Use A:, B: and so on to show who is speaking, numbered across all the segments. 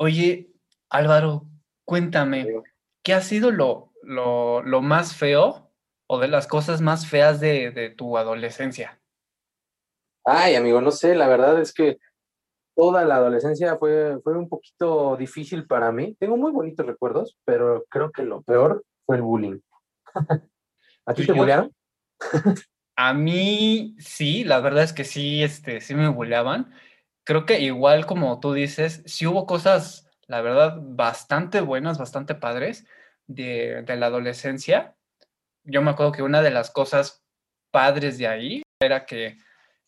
A: Oye, Álvaro, cuéntame, ¿qué ha sido lo, lo, lo más feo o de las cosas más feas de, de tu adolescencia?
B: Ay, amigo, no sé, la verdad es que toda la adolescencia fue, fue un poquito difícil para mí. Tengo muy bonitos recuerdos, pero creo que lo peor fue el bullying. ¿A ti
A: Pues
B: te
A: yo-
B: bullearon?
A: A mí sí, la verdad es que sí, este, sí me bulleaban. Creo que igual como tú dices, sí hubo cosas, la verdad, bastante buenas, bastante padres de, la adolescencia. Yo me acuerdo que una de las cosas padres de ahí era que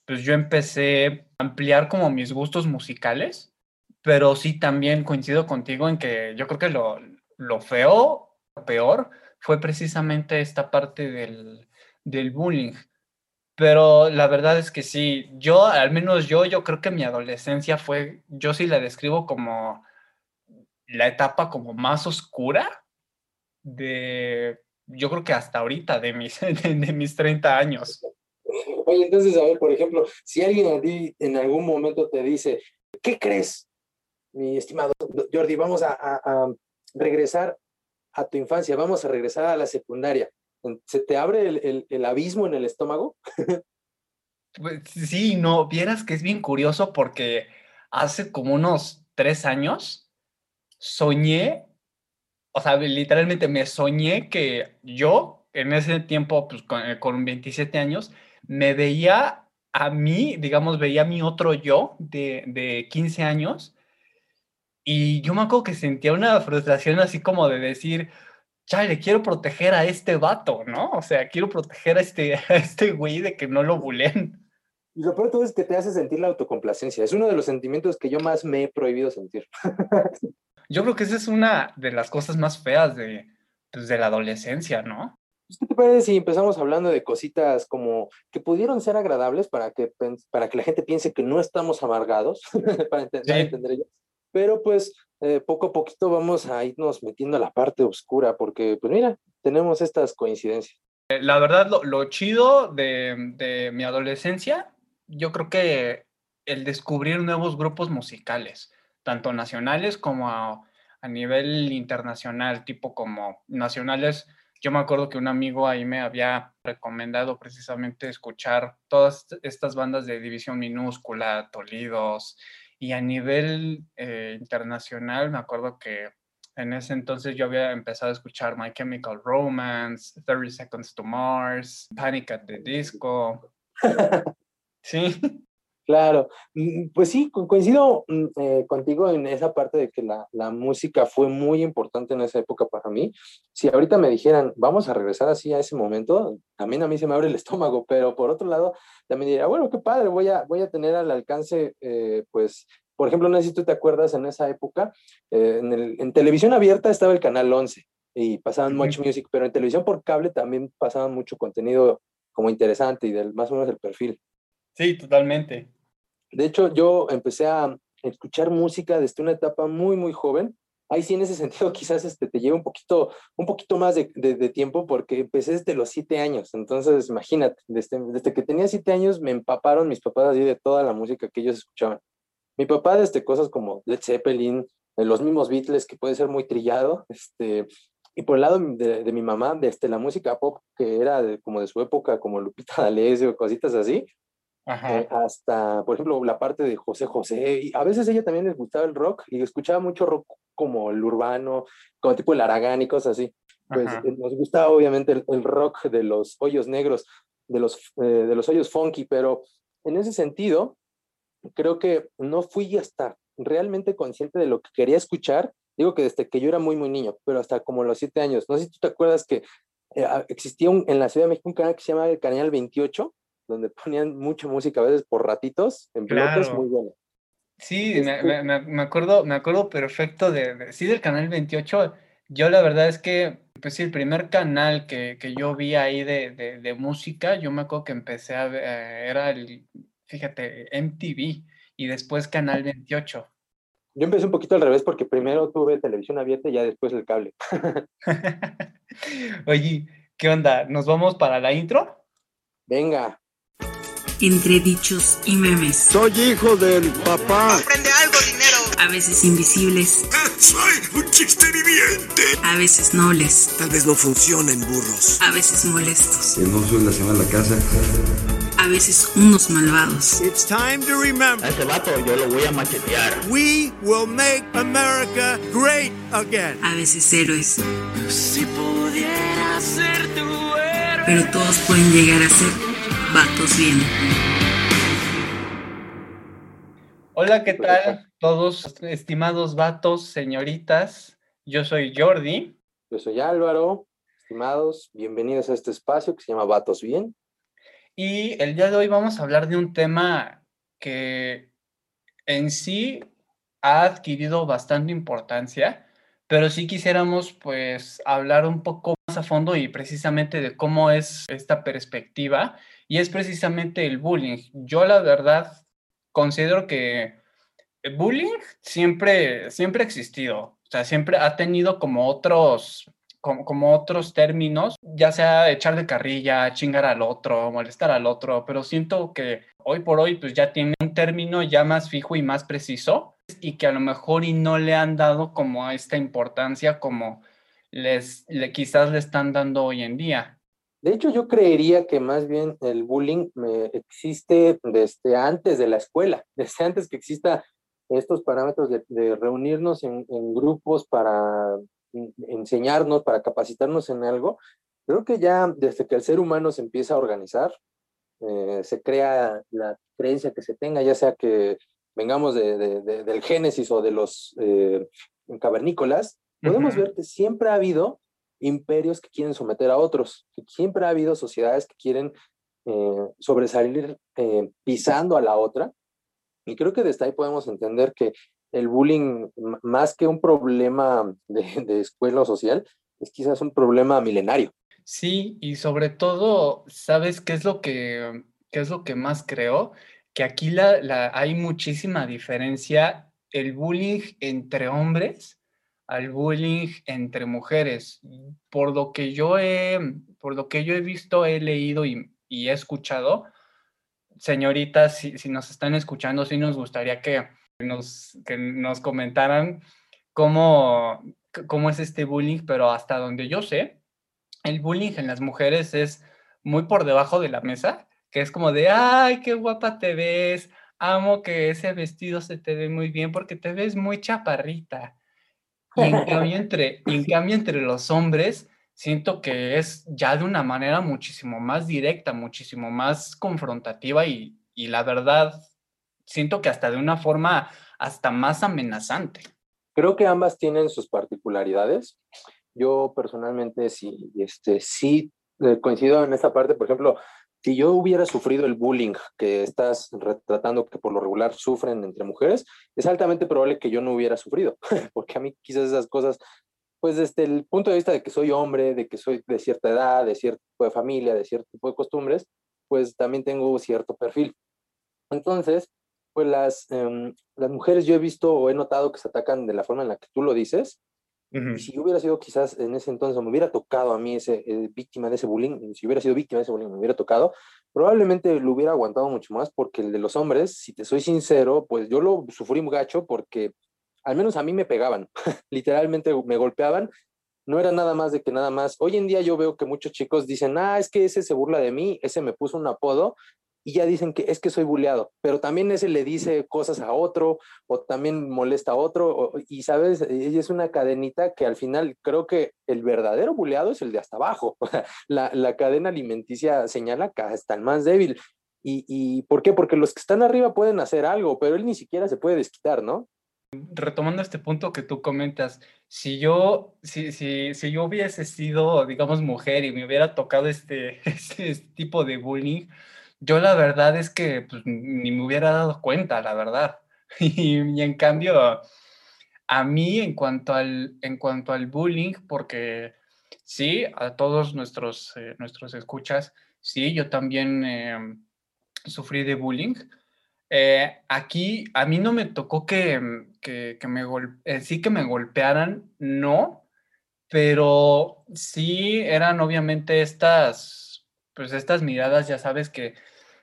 A: pues yo empecé a ampliar como mis gustos musicales, pero sí también coincido contigo en que yo creo que lo, lo feo, lo peor, fue precisamente esta parte del, del bullying. Pero la verdad es que sí, yo, al menos yo, yo creo que mi adolescencia fue, yo sí la describo como la etapa como más oscura de, yo creo que hasta ahorita, de mis, de, mis 30 años.
B: Oye, entonces, a ver, por ejemplo, si alguien a ti en algún momento te dice, ¿qué crees, mi estimado Jordi? Vamos a regresar a tu infancia, vamos a regresar a la secundaria. ¿Se te abre el, el- abismo en el estómago?
A: Pues sí, no, vieras que es bien curioso porque hace como unos tres años soñé, o sea, literalmente me soñé que yo en ese tiempo, pues con, eh, con 27 años, me veía a mí, digamos, veía a mi otro yo de, de 15 años y yo me acuerdo que sentía una frustración así como de decir, chale, quiero proteger a este vato, ¿no? O sea, quiero proteger a este, a este güey de que no lo bulen.
B: Y lo peor de todo es que te hace sentir la autocomplacencia. Es uno de los sentimientos que yo más me he prohibido sentir.
A: Yo creo que esa es una de las cosas más feas de, pues, de la adolescencia, ¿no?
B: Pues, ¿Qué te parece si empezamos hablando de cositas como que pudieron ser agradables para que, para que la gente piense que no estamos amargados, para a
A: Sí.
B: entender ellos? Pero pues eh, poco a poquito vamos a irnos metiendo a la parte oscura, porque pues mira, tenemos estas coincidencias.
A: Eh, La verdad, lo, lo chido de, de mi adolescencia, yo creo que el descubrir nuevos grupos musicales, tanto nacionales como a, a nivel internacional, tipo como nacionales. Yo me acuerdo que un amigo ahí me había recomendado precisamente escuchar todas est- estas bandas de División Minúscula, Tolidos, y a nivel eh, internacional me acuerdo que en ese entonces yo había empezado a escuchar My Chemical Romance, 30 Seconds to Mars, Panic at the Disco. Sí,
B: Claro, mm, pues sí, co- coincido mm, eh, contigo en esa parte de que la, la música fue muy importante en esa época para mí. Si ahorita me dijeran, vamos a regresar así a ese momento, también a mí se me abre el estómago, pero por otro lado, también diría, bueno, qué padre, voy a, voy a tener al alcance, eh, pues, por ejemplo, no sé si tú te acuerdas en esa época, eh, en, el- en televisión abierta estaba el canal 11 y pasaban
A: Ujú.
B: Much Music, pero en televisión por cable también pasaban mucho contenido como interesante y del más o menos el perfil.
A: sí, totalmente.
B: De hecho, yo empecé a escuchar música desde una etapa muy, muy joven. Ahí sí, en ese sentido, quizás este, te lleva un poquito, un poquito más de, de- tiempo porque empecé desde los siete años. Entonces, imagínate, desde, desde que tenía siete años me empaparon mis papás de toda la música que ellos escuchaban. Mi papá desde cosas como Led Zeppelin, de los mismos Beatles, que puede ser muy trillado, este, y por el lado de, de mi mamá, desde la música pop, que era de- como de su época, como Lupita D'Alessio, cositas así,
A: Ajá.
B: eh, hasta, por ejemplo, la parte de José José. Y a veces ella también les gustaba el rock y escuchaba mucho rock como el urbano, como tipo el Aragán y cosas así. Pues
A: Ajá.
B: eh, nos gustaba obviamente el, el rock de los hoyos negros, de los, eh, de los hoyos funky, pero en ese sentido, creo que no fui hasta realmente consciente de lo que quería escuchar. Digo que desde que yo era muy, muy niño, pero hasta como los siete años. No sé si tú te acuerdas que eh, existía un- en la Ciudad de México un canal que se llamaba el Canal 28, donde ponían mucha música a veces por ratitos, en bloques,
A: Claro.
B: muy bueno.
A: Sí, me,
B: Este-
A: me- me- me acuerdo, me acuerdo perfecto de, de- sí, del canal 28. Yo la verdad es que, pues sí, el primer canal que, que yo vi ahí de, de- de música, yo me acuerdo que empecé a ver, eh, era el, fíjate, MTV y después Canal 28.
B: Yo empecé un poquito al revés porque primero tuve televisión abierta y ya después el cable.
A: Oye, ¿qué onda? ¿Nos vamos para la intro?
B: Venga,
C: Entre dichos y memes.
D: Soy hijo del papá.
E: Aprende algo, dinero.
C: A veces invisibles.
D: ¡Soy un chiste viviente!
C: A veces nobles.
D: Tal vez no funcionen burros.
C: A veces molestos.
E: Que no suele a la casa.
C: A veces unos malvados.
D: It's time to remember.
F: A ese vato yo lo voy a machetear.
D: We will make America great again.
C: A veces héroes.
G: Si pudiera ser tu héroe.
C: Pero todos pueden llegar a ser vatos bien.
A: Hola, ¿qué tal todos estimados vatos, señoritas? Yo soy Jordi.
B: Yo soy Álvaro. Estimados, bienvenidos a este espacio que se llama Vatos Bien.
A: Y el día de hoy vamos a hablar de un tema que en sí ha adquirido bastante importancia, pero sí quisiéramos pues hablar un poco más a fondo y precisamente de cómo es esta perspectiva y es precisamente el bullying. Yo la verdad considero que el bullying siempre, siempre ha existido, o sea, siempre ha tenido como otros, como, como, otros términos, ya sea echar de carrilla, chingar al otro, molestar al otro, pero siento que hoy por hoy pues ya tiene un término ya más fijo y más preciso y que a lo mejor y no le han dado como esta importancia como les, le, quizás le están dando hoy en día.
B: De hecho, yo creería que más bien el bullying eh, existe desde antes de la escuela, desde antes que exista estos parámetros de, de reunirnos en, en, grupos para enseñarnos, para capacitarnos en algo. Creo que ya desde que el ser humano se empieza a organizar, eh, se crea la creencia que se tenga, ya sea que vengamos de, de, del Génesis o de los eh, cavernícolas, podemos uh -huh. ver que siempre ha habido imperios que quieren someter a otros, siempre ha habido sociedades que quieren eh, sobresalir eh, pisando a la otra. Y creo que desde ahí podemos entender que el bullying, más que un problema de, escuela social, es quizás un problema milenario.
A: Sí, y sobre todo, ¿sabes qué es lo que, qué es lo que más creo? Que aquí la, hay muchísima diferencia el bullying entre hombres al bullying entre mujeres. Por lo que yo he, por lo que yo he visto, he leído y, he escuchado, señoritas, si, si, nos están escuchando, sí nos gustaría que nos, que nos comentaran cómo, cómo es este bullying, pero hasta donde yo sé, el bullying en las mujeres es muy por debajo de la mesa, que es como de, ay, qué guapa te ves, amo que ese vestido se te ve muy bien porque te ves muy chaparrita. Y en cambio entre, en cambio entre los hombres, siento que es ya de una manera muchísimo más directa, muchísimo más confrontativa y, y la verdad, siento que hasta de una forma hasta más amenazante.
B: Creo que ambas tienen sus particularidades. Yo personalmente sí, este, sí eh, coincido en esta parte, por ejemplo, si yo hubiera sufrido el bullying que estás retratando que por lo regular sufren entre mujeres, es altamente probable que yo no hubiera sufrido, porque a mí quizás esas cosas, pues desde el punto de vista de que soy hombre, de que soy de cierta edad, de cierto tipo de familia, de cierto tipo de costumbres, pues también tengo cierto perfil. Entonces, pues las, um, las mujeres yo he visto o he notado que se atacan de la forma en la que tú lo dices, Uh -huh. Y si yo hubiera sido quizás en ese entonces, me hubiera tocado a mí ese eh, víctima de ese bullying, si hubiera sido víctima de ese bullying, me hubiera tocado, probablemente lo hubiera aguantado mucho más porque el de los hombres, si te soy sincero, pues yo lo sufrí muy gacho porque al menos a mí me pegaban, literalmente me golpeaban, no era nada más de que nada más, hoy en día yo veo que muchos chicos dicen, ah, es que ese se burla de mí, ese me puso un apodo, y ya dicen que es que soy buleado, pero también ese le dice cosas a otro o también molesta a otro y sabes, es una cadenita que al final creo que el verdadero buleado es el de hasta abajo. la, la cadena alimenticia señala que está el más débil. ¿Y, ¿Y por qué? Porque los que están arriba pueden hacer algo, pero él ni siquiera se puede desquitar, ¿no?
A: Retomando este punto que tú comentas, si yo, si, si, si yo hubiese sido, digamos, mujer y me hubiera tocado este, este, este tipo de bullying, yo la verdad es que pues, ni me hubiera dado cuenta, la verdad. Y, en cambio, a mí en cuanto al, en cuanto al bullying, porque sí, a todos nuestros, eh, nuestros escuchas, sí, yo también eh, sufrí de bullying. Eh, aquí a mí no me tocó que, que, que me eh, sí que me golpearan, no, pero sí eran obviamente estas, pues estas miradas, ya sabes, que,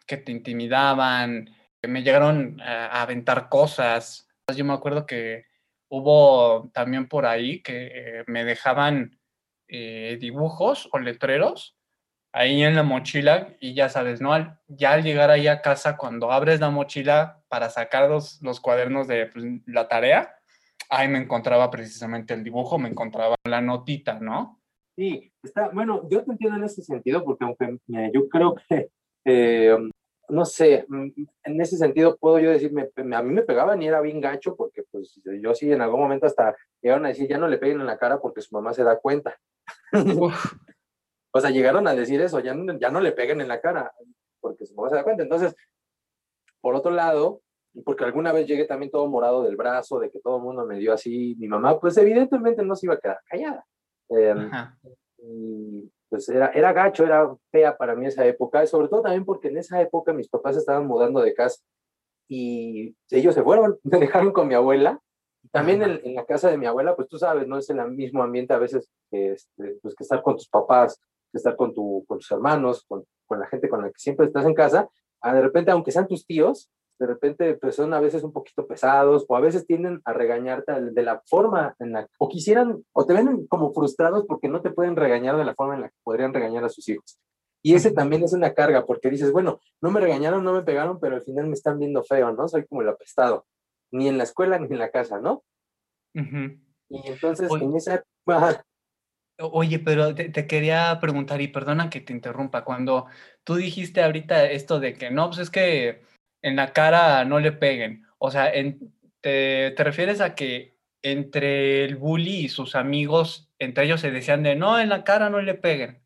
A: que te intimidaban, que me llegaron a, a aventar cosas, Yo me acuerdo que hubo también por ahí que eh, me dejaban eh, dibujos o letreros ahí en la mochila y ya sabes, ¿no? Al- ya al llegar ahí a casa, cuando abres la mochila para sacar los, los cuadernos de pues, la tarea, ahí me encontraba precisamente el dibujo, me encontraba la notita, ¿no?
B: Sí, está, bueno, yo te entiendo en ese sentido, porque aunque eh, yo creo que, eh, no sé, mm, en ese sentido puedo yo decir, me- me- a mí me pegaban y era bien gacho, porque pues yo sí en algún momento hasta llegaron a decir, ya no le peguen en la cara porque su mamá se da cuenta. O sea, llegaron a decir eso, ya no, ya no le peguen en la cara, porque su mamá se da cuenta. Entonces, por otro lado, porque alguna vez llegué también todo morado del brazo, de que todo el mundo me dio así, mi mamá, pues evidentemente no se iba a quedar callada.
A: Ajá.
B: y pues era, era gacho, era fea para mí esa época, sobre todo también porque en esa época mis papás estaban mudando de casa y ellos se fueron, me dejaron con mi abuela. También en, en la casa de mi abuela, pues tú sabes, no es el mismo ambiente a veces que, este, pues, que estar con tus papás, que estar con, tu, con tus hermanos, con, con la gente con la que siempre estás en casa. Ah, de repente, aunque sean tus tíos, de repente pues son a veces un poquito pesados o a veces tienden a regañarte de la forma en la o quisieran o te ven como frustrados porque no te pueden regañar de la forma en la que podrían regañar a sus hijos. Y ese también es una carga porque dices, bueno, no me regañaron, no me pegaron, pero al final me están viendo feo, ¿no? Soy como el apestado, ni en la escuela ni en la casa, ¿no? Y entonces
A: Oye.
B: en esa
A: Oye, pero te, te quería preguntar, y perdona que te interrumpa, cuando tú dijiste ahorita esto de que no, pues es que en la cara no le peguen, o sea, en- te, te refieres a que entre el bully y sus amigos, entre ellos se decían de no, en la cara no le peguen.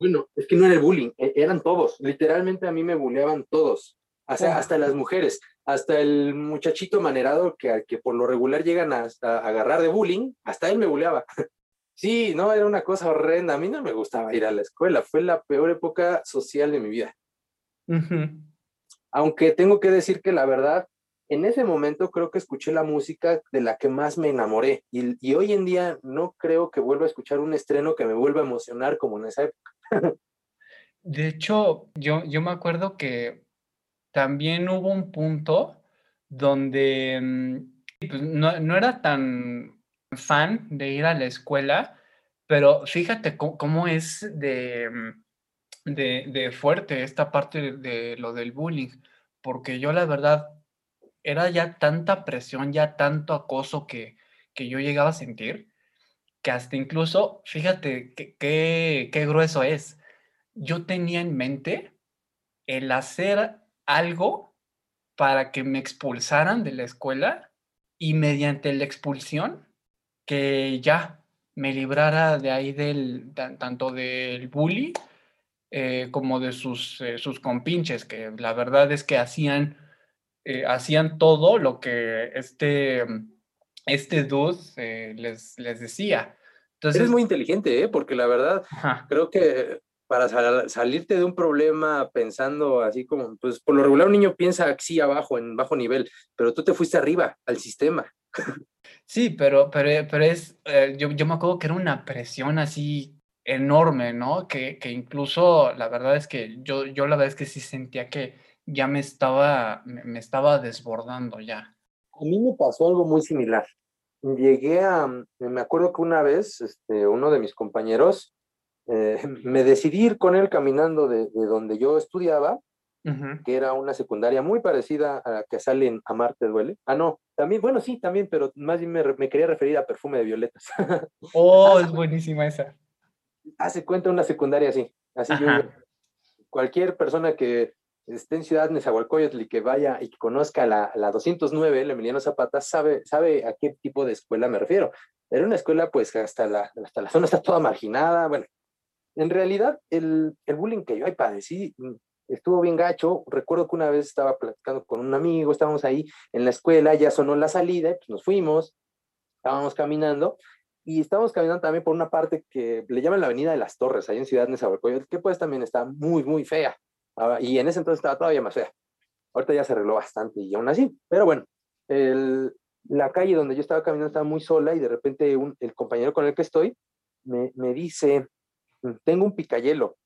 B: Bueno, es que no era el bullying, e- eran todos. Literalmente a mí me bulleaban todos. O sea, hasta las mujeres, hasta el muchachito manerado que, que por lo regular llegan a, agarrar de bullying, hasta él me bulleaba. Sí, no, era una cosa horrenda. A mí no me gustaba ir a la escuela. Fue la peor época social de mi vida.
A: Ujú.
B: Aunque tengo que decir que la verdad, en ese momento creo que escuché la música de la que más me enamoré. Y, hoy en día no creo que vuelva a escuchar un estreno que me vuelva a emocionar como en esa época.
A: De hecho, yo, yo me acuerdo que también hubo un punto donde mm, pues, no, no era tan fan de ir a la escuela, pero fíjate cómo, cómo es de, mm, de, fuerte esta parte de, lo del bullying, porque yo la verdad era ya tanta presión, ya tanto acoso que, que yo llegaba a sentir, que hasta incluso, fíjate qué grueso es. Yo tenía en mente el hacer algo para que me expulsaran de la escuela y mediante la expulsión que ya me librara de ahí del tan- tanto del bully eh, como de sus, eh, sus compinches, que la verdad es que hacían, eh, hacían todo lo que este, este dude eh, les, les decía. Entonces,
B: Eres muy inteligente, ¿eh? Porque la verdad,
A: ajá,
B: creo que para sal- salirte de un problema pensando así como, pues por lo regular un niño piensa así abajo, en bajo nivel, pero tú te fuiste arriba, al sistema.
A: Sí, pero, pero, pero es, eh, yo, yo me acuerdo que era una presión así enorme, ¿no? Que, que incluso la verdad es que yo, yo la verdad es que sí sentía que ya me estaba, me, me estaba desbordando ya.
B: A mí me pasó algo muy similar. Llegué a, me acuerdo que una vez, este, uno de mis compañeros, eh, me decidí ir con él caminando de, de donde yo estudiaba, que era una secundaria muy parecida a la que sale en Amarte Duele. Ah, no, también, bueno, sí, también, pero más bien me, me quería referir a Perfume de Violetas.
A: Oh, es buenísima esa.
B: Hace cuenta una secundaria así. Así yo,
A: Ajá.
B: cualquier persona que esté en Ciudad Nezahualcóyotl y que vaya y que conozca la, la 209, el Emiliano Zapata, sabe, sabe a qué tipo de escuela me refiero. Era una escuela, pues, hasta la, hasta la zona está toda marginada. Bueno, en realidad, el, el bullying que yo ahí padecí mm, estuvo bien gacho. Recuerdo que una vez estaba platicando con un amigo, estábamos ahí en la escuela, ya sonó la salida, pues nos fuimos, estábamos caminando y estábamos caminando también por una parte que le llaman la Avenida de las Torres, ahí en Ciudad Nezahualcóyotl, que pues también está muy, muy fea. Ah, Y en ese entonces estaba todavía más fea. Ahorita ya se arregló bastante y aún así. Pero bueno, el- la calle donde yo estaba caminando estaba muy sola y de repente un- el compañero con el que estoy me, me dice, tengo un picayelo,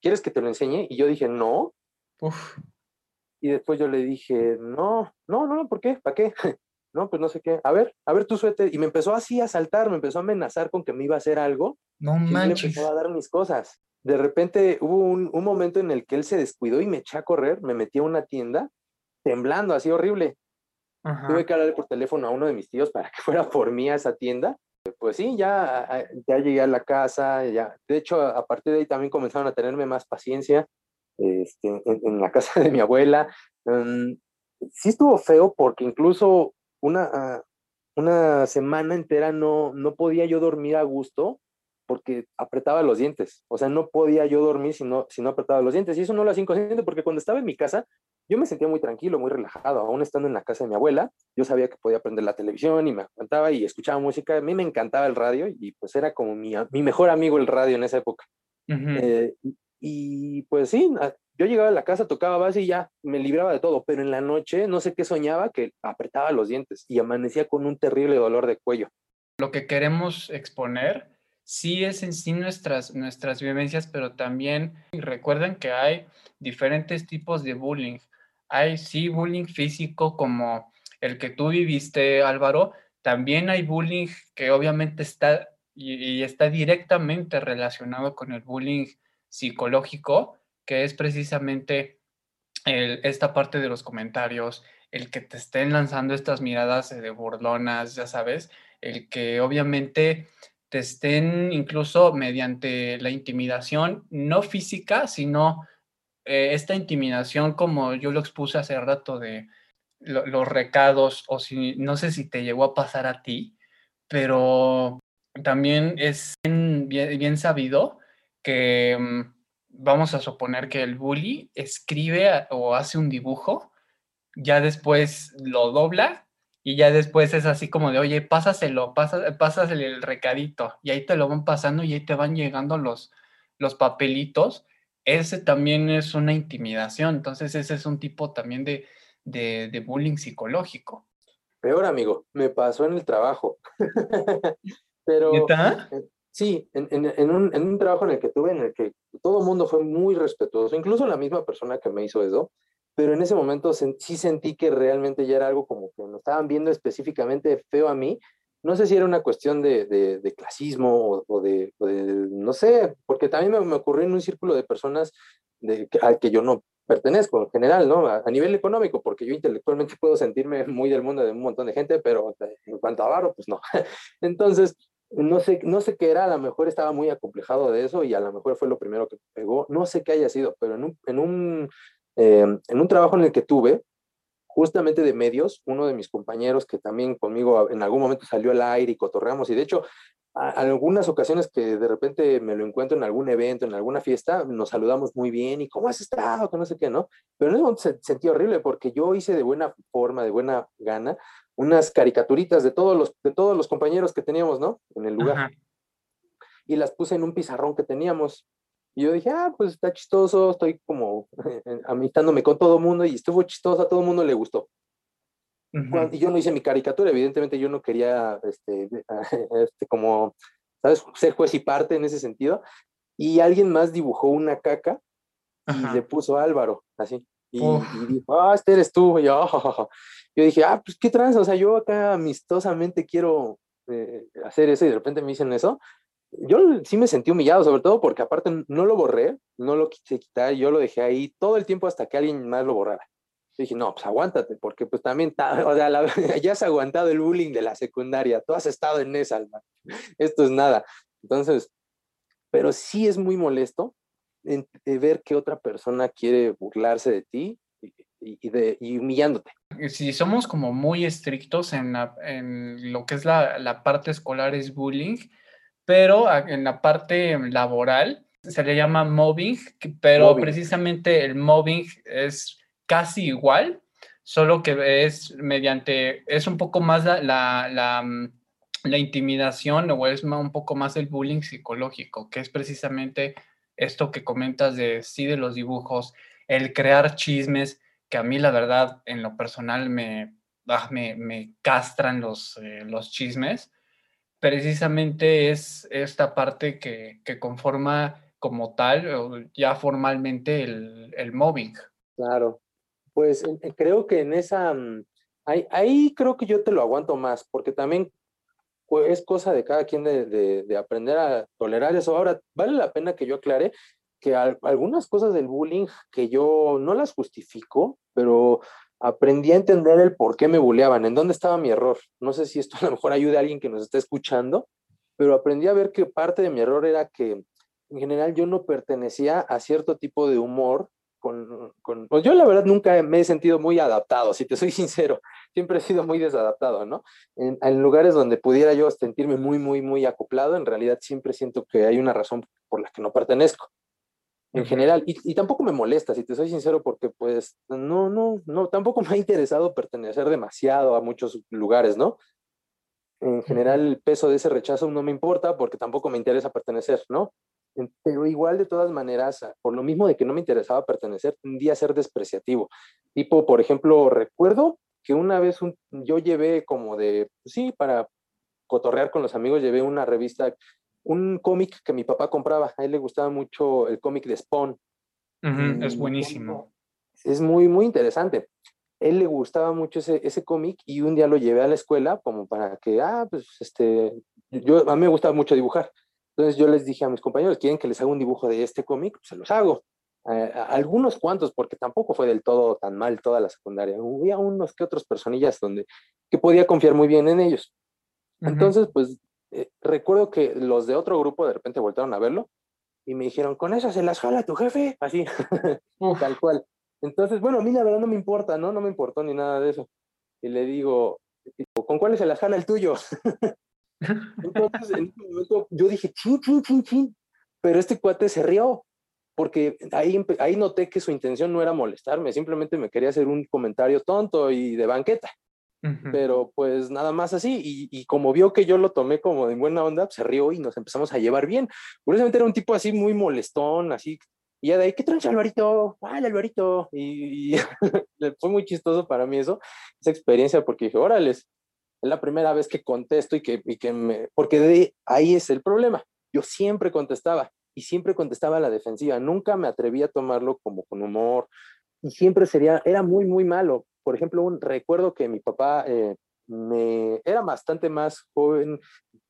B: ¿quieres que te lo enseñe? Y yo dije, no.
A: Uf.
B: Y después yo le dije, no, no, no, ¿por qué? ¿Para qué? no, pues no sé qué, a ver, a ver tu suéter. Y me empezó así a saltar, me empezó a amenazar con que me iba a hacer algo.
A: No
B: y yo le
A: manches.
B: empezaba a dar mis cosas. De repente hubo un, un momento en el que él se descuidó y me eché a correr, me metí a una tienda, temblando así horrible.
A: Ajá.
B: Tuve que hablarle por teléfono a uno de mis tíos para que fuera por mí a esa tienda. Pues sí, ya, ya llegué a la casa, ya. De hecho, a partir de ahí también comenzaron a tenerme más paciencia este, en, en la casa de mi abuela. Mm, sí estuvo feo porque incluso una, ah, una semana entera no, no podía yo dormir a gusto porque apretaba los dientes. O sea, no podía yo dormir si no, si no apretaba los dientes. Y eso no lo hacía inconsciente porque cuando estaba en mi casa, yo me sentía muy tranquilo, muy relajado. Aún estando en la casa de mi abuela, yo sabía que podía prender la televisión y me aguantaba y escuchaba música. A mí me encantaba el radio y pues era como mi, mi mejor amigo el radio en esa época. Eh, y, pues sí, yo llegaba a la casa, tocaba base y ya me libraba de todo, pero en la noche no sé qué soñaba que apretaba los dientes y amanecía con un terrible dolor de cuello.
A: Lo que queremos exponer sí es en sí nuestras, nuestras vivencias, pero también recuerden que hay diferentes tipos de bullying. Hay sí bullying físico como el que tú viviste, Álvaro. También hay bullying que obviamente está y, y está directamente relacionado con el bullying psicológico, que es precisamente esta parte de los comentarios, el que te estén lanzando estas miradas de burlonas, ya sabes, el que obviamente te estén incluso mediante la intimidación, no física, sino eh, esta intimidación como yo lo expuse hace rato de lo- los recados, o si no sé si te llegó a pasar a ti, pero también es bien sabido que mm, vamos a suponer que el bully escribe a- o hace un dibujo, ya después lo dobla y ya después es así como de, oye, pásaselo, pasa, pásasele el recadito y ahí te lo van pasando y ahí te van llegando los, los papelitos. Ese también es una intimidación, entonces ese es un tipo también de, de, de bullying psicológico.
B: Peor, amigo, me pasó en el trabajo. Pero
A: ¿Neta?
B: Sí, en, en- en un, en un trabajo en el que tuve, en el que todo el mundo fue muy respetuoso, incluso la misma persona que me hizo eso, pero en ese momento sen- sí sentí que realmente ya era algo como que me estaban viendo específicamente feo a mí. No sé si era una cuestión de, de- de clasismo o, o de, o de- no sé, porque también me, me ocurrió en un círculo de personas al que yo no pertenezco en general, ¿no? A, a nivel económico, porque yo intelectualmente puedo sentirme muy del mundo de un montón de gente, pero en cuanto a varo, pues no. Entonces, no sé, no sé qué era, a lo mejor estaba muy acomplejado de eso y a lo mejor fue lo primero que pegó, no sé qué haya sido, pero en un, en un, eh, en un trabajo en el que tuve, justamente de medios, uno de mis compañeros que también conmigo en algún momento salió al aire y cotorreamos, y de hecho, algunas ocasiones que de repente me lo encuentro en algún evento, en alguna fiesta, nos saludamos muy bien y ¿cómo has estado? Que no sé qué, ¿no? Pero en ese momento se, sentí horrible porque yo hice de buena forma, de buena gana, unas caricaturitas de todos los, de todos los compañeros que teníamos, ¿no? En el lugar.
A: Ajá.
B: Y las puse en un pizarrón que teníamos. Y yo dije, ah, pues está chistoso, estoy como amistándome con todo el mundo y estuvo chistoso, a todo mundo le gustó.
A: Ujú.
B: Cuan- Y yo no hice mi caricatura, evidentemente yo no quería, este, este, como, ¿sabes? Ser juez y parte en ese sentido. Y alguien más dibujó una caca y
A: Ajá.
B: le puso Álvaro, así. Y,
A: Uf.
B: y dijo, ah, este eres tú. Y yo, "Ah, ja, ja, ja". Yo dije, ah, pues qué trans, o sea, yo acá amistosamente quiero eh, hacer eso y de repente me dicen eso. Yo sí me sentí humillado, sobre todo porque aparte no lo borré, no lo quise quitar, yo lo dejé ahí todo el tiempo hasta que alguien más lo borrara. Yo dije, no, pues aguántate, porque pues también, ta- o sea, la- ya has aguantado el bullying de la secundaria, tú has estado en esa, Alma. Esto es nada. Entonces, pero sí es muy molesto en- de ver que otra persona quiere burlarse de ti y, y- de, y humillándote.
A: si somos como muy estrictos en, la- en lo que es la, la parte escolar es bullying, pero en la parte laboral se le llama mobbing, pero
B: Mobbing.
A: precisamente el mobbing es casi igual, solo que es mediante, es un poco más la, la, la, mm, la intimidación o es un poco más el bullying psicológico, que es precisamente esto que comentas de sí de los dibujos, el crear chismes, que a mí la verdad en lo personal me, ah, me, me castran los, eh, los chismes, precisamente es esta parte que, que conforma como tal ya formalmente el, el mobbing.
B: Claro. Pues creo que en esa, mm, Ahí, ahí creo que yo te lo aguanto más, porque también es cosa de cada quien de, de, de aprender a tolerar eso. Ahora, vale la pena que yo aclare que al- algunas cosas del bullying que yo no las justifico, pero aprendí a entender el por qué me bulleaban, en dónde estaba mi error. No sé si esto a lo mejor ayude a alguien que nos está escuchando, pero aprendí a ver que parte de mi error era que en general yo no pertenecía a cierto tipo de humor. Con, con- pues yo la verdad nunca me he sentido muy adaptado, si te soy sincero, siempre he sido muy desadaptado, ¿no? En, en lugares donde pudiera yo sentirme muy, muy, muy acoplado, en realidad siempre siento que hay una razón por la que no pertenezco en general. Y, y tampoco me molesta, si te soy sincero, porque pues no, no, no, tampoco me ha interesado pertenecer demasiado a muchos lugares, ¿no? En general, el peso de ese rechazo no me importa porque tampoco me interesa pertenecer, ¿no? Pero igual, de todas maneras, a- por lo mismo de que no me interesaba pertenecer, tendía a ser despreciativo. Tipo, por ejemplo, recuerdo que una vez un- yo llevé como de, pues sí, para cotorrear con los amigos, llevé una revista, un cómic que mi papá compraba. A él le gustaba mucho el cómic de Spawn.
A: Es buenísimo.
B: Es muy, muy interesante. Él le gustaba mucho ese, ese cómic y un día lo llevé a la escuela como para que, ah, pues, este, yo, a mí me gustaba mucho dibujar. Entonces yo les dije a mis compañeros, ¿quieren que les haga un dibujo de este cómic? Pues se los hago. Eh, algunos cuantos, porque tampoco fue del todo tan mal toda la secundaria. Había unos que otros personillas donde que podía confiar muy bien en ellos. Entonces, pues eh, recuerdo que los de otro grupo de repente voltaron a verlo y me dijeron, con eso se las jala tu jefe, así, tal cual. Entonces, bueno, a mí la verdad no me importa, ¿no? No me importó ni nada de eso. Y le digo, ¿con cuáles se las jala el tuyo? Entonces, en ese momento yo dije, chin, chin, chin, chin. Pero este cuate se rió, porque ahí, ahí noté que su intención no era molestarme, simplemente me quería hacer un comentario tonto y de banqueta
A: ujú.
B: pero pues nada más así, y, y como vio que yo lo tomé como de buena onda, pues, se rió y nos empezamos a llevar bien. Curiosamente era un tipo así muy molestón, así, y ya de ahí, ¿qué trancha Alvarito? ¡Ay, Alvarito! Y, y fue muy chistoso para mí eso, esa experiencia, porque dije, órales, es la primera vez que contesto y que, y que me, porque de ahí es el problema. Yo siempre contestaba y siempre contestaba a la defensiva, nunca me atreví a tomarlo como con humor, y siempre sería, era muy, muy malo. Por ejemplo, un, recuerdo que mi papá eh, me, era bastante más joven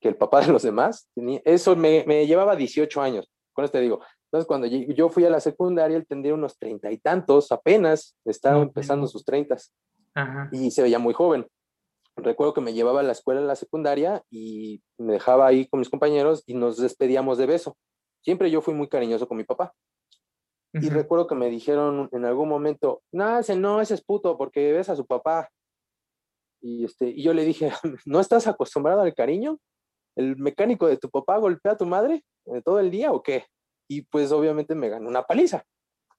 B: que el papá de los demás. Tenía, eso me, me llevaba 18 años, con esto te digo. Entonces, cuando yo, fui a la secundaria, él tendría unos treinta y tantos, apenas estaba empezando sus treintas y se veía muy joven. Recuerdo que me llevaba a la escuela en la secundaria y me dejaba ahí con mis compañeros y nos despedíamos de beso. Siempre yo fui muy cariñoso con mi papá. Y recuerdo que me dijeron en algún momento, no, ese no, ese es puto porque ves a su papá. Y, este, y yo le dije, ¿no estás acostumbrado al cariño? ¿El mecánico de tu papá golpea a tu madre eh, todo el día o qué? Y pues obviamente me ganó una paliza.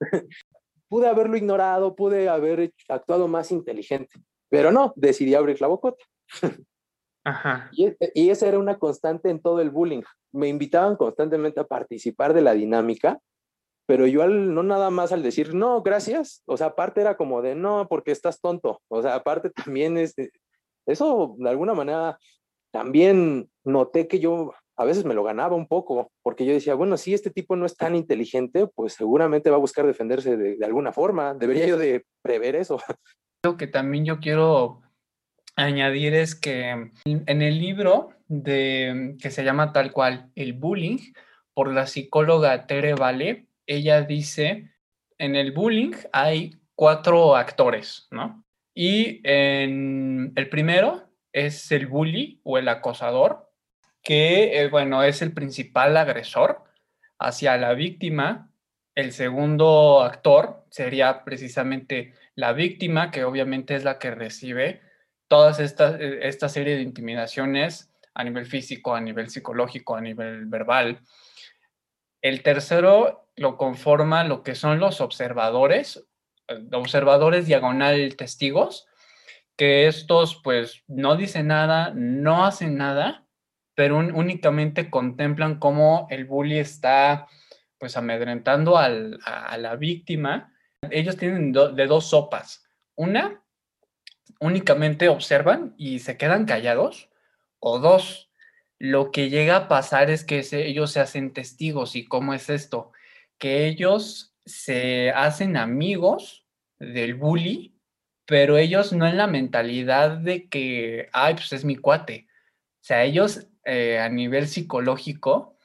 B: pude haberlo ignorado, pude haber actuado más inteligente, pero no, decidí abrir la bocota.
A: Ajá.
B: Y, y esa era una constante en todo el bullying. Me invitaban constantemente a participar de la dinámica, pero yo al, no nada más al decir, no, gracias, o sea, aparte era como de, no, porque estás tonto. O sea, aparte también es, eh, eso de alguna manera también noté que yo a veces me lo ganaba un poco, porque yo decía, bueno, si este tipo no es tan inteligente, pues seguramente va a buscar defenderse de, de alguna forma. Debería yo de prever eso.
A: Lo que también yo quiero añadir es que en el libro de, que se llama tal cual El bullying, por la psicóloga Tere Vale, ella dice, en el bullying hay cuatro actores, ¿no? Y en el primero es el bully o el acosador, que, eh, bueno, es el principal agresor hacia la víctima. El segundo actor sería precisamente la víctima, que obviamente es la que recibe todas estas, eh, esta serie de intimidaciones a nivel físico, a nivel psicológico, a nivel verbal. El tercero lo conforma lo que son los observadores, eh, observadores diagonal testigos, que estos pues no dicen nada, no hacen nada, pero únicamente contemplan cómo el bully está pues amedrentando al- a la víctima. Ellos tienen de dos sopas. Una, únicamente observan y se quedan callados. O dos, lo que llega a pasar es que ellos se hacen testigos. ¿Y cómo es esto? Que ellos se hacen amigos del bully pero ellos no en la mentalidad de que, ay, pues es mi cuate. O sea, ellos eh, a nivel psicológico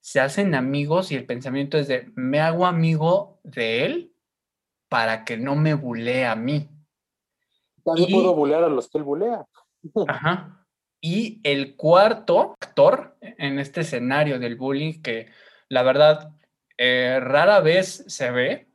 A: se hacen amigos y el pensamiento es de, me hago amigo de él para que no me bulee a mí.
B: También
A: Y-
B: puedo bulear a los que él bulea.
A: Ajá. Y el cuarto actor en este escenario del bullying, que la verdad eh, rara vez se ve,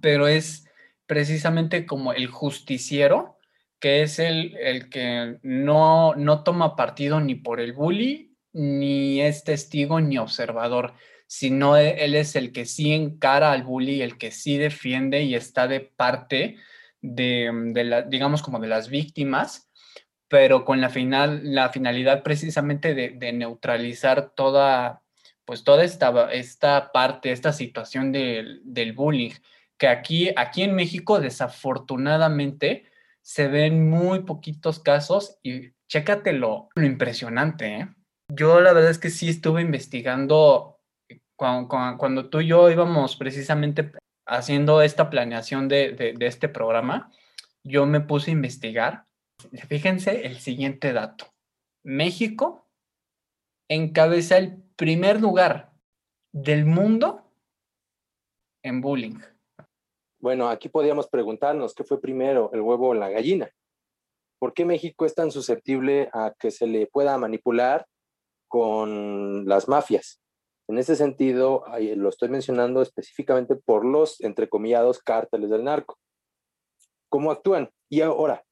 A: pero es precisamente como el justiciero, que es el, el que no, no toma partido ni por el bully, ni es testigo ni observador, sino e- él es el que sí encara al bully, el que sí defiende y está de parte de, la, digamos, como de las víctimas pero con la, final, la finalidad precisamente de, neutralizar toda, pues toda esta, esta parte, esta situación del, del bullying, que aquí, aquí en México desafortunadamente se ven muy poquitos casos y chécate lo impresionante. ¿eh? Yo la verdad es que sí estuve investigando cuando, tú y yo íbamos precisamente haciendo esta planeación de, este programa, yo me puse a investigar Fíjense el siguiente dato. México encabeza el primer lugar del mundo en bullying.
B: Bueno, aquí podríamos preguntarnos qué fue primero, el huevo o la gallina. ¿Por qué México es tan susceptible a que se le pueda manipular con las mafias? En ese sentido, lo estoy mencionando específicamente por los, entrecomillados, cárteles del narco. ¿Cómo actúan? Y ahora,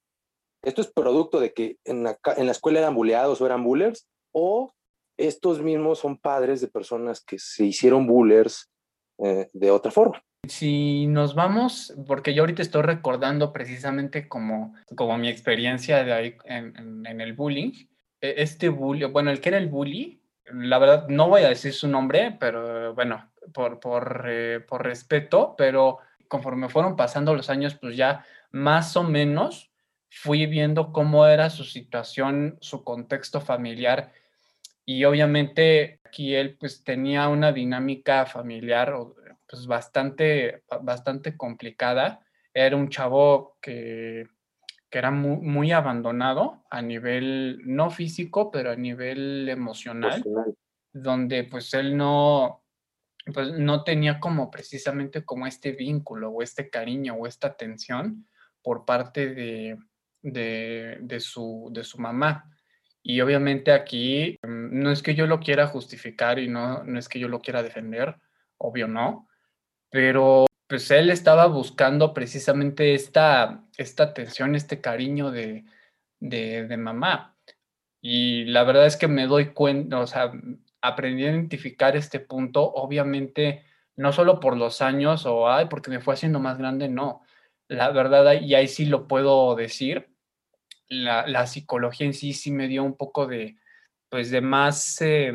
B: ¿Esto es producto de que en la, escuela eran buleados o eran bullers? ¿O estos mismos son padres de personas que se hicieron bullers eh, de otra forma?
A: Si nos vamos, porque yo ahorita estoy recordando precisamente como, como mi experiencia de en, en, el bullying, este bully, bueno, el que era el bully, la verdad no voy a decir su nombre, pero bueno, por, por, eh, por respeto, pero conforme fueron pasando los años, pues ya más o menos fui viendo cómo era su situación, su contexto familiar y obviamente aquí él pues tenía una dinámica familiar pues bastante, bastante complicada. Era un chavo que, que era muy, muy, abandonado a nivel no físico, pero a nivel emocional, emocional, donde pues él no, pues no tenía como precisamente como este vínculo o este cariño o esta atención por parte de, de, de, su, de su mamá. Y obviamente aquí mm, no es que yo lo quiera justificar y no, no es que yo lo quiera defender, obvio no, pero pues él estaba buscando precisamente esta, esta atención, este cariño de, de, de mamá. Y la verdad es que me doy cuenta, o sea, aprendí a identificar este punto, obviamente, no solo por los años o, ay, porque me fue haciendo más grande, no. La verdad, y ahí sí lo puedo decir, la, la, psicología en sí sí me dio un poco de, pues de más, eh,